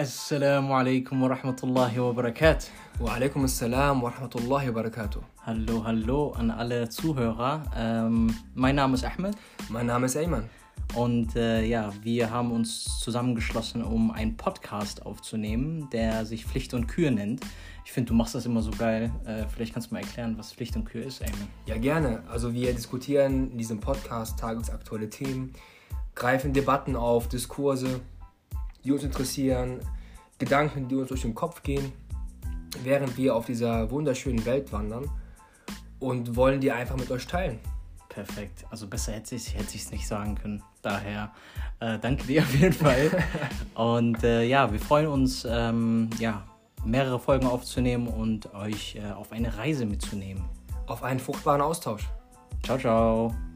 Assalamu alaikum wa rahmatullahi wa barakatuh. Wa alaikum assalam wa rahmatullahi wa barakatuh. Hallo, hallo an alle Zuhörer. Ähm, mein Name ist Ahmed. Mein Name ist Ayman. Und äh, ja, wir haben uns zusammengeschlossen, um einen Podcast aufzunehmen, der sich Pflicht und Kür nennt. Ich finde, du machst das immer so geil. Äh, vielleicht kannst du mal erklären, was Pflicht und Kür ist, Ayman. Ja, gerne. Also wir diskutieren in diesem Podcast tagesaktuelle Themen, greifen Debatten auf, Diskurse, die uns interessieren, Gedanken, die uns durch den Kopf gehen, während wir auf dieser wunderschönen Welt wandern und wollen die einfach mit euch teilen. Perfekt. Also besser hätte ich es hätte nicht sagen können. Daher äh, danke dir auf jeden Fall. und äh, ja, wir freuen uns, ähm, ja, mehrere Folgen aufzunehmen und euch äh, auf eine Reise mitzunehmen. Auf einen fruchtbaren Austausch. Ciao, ciao.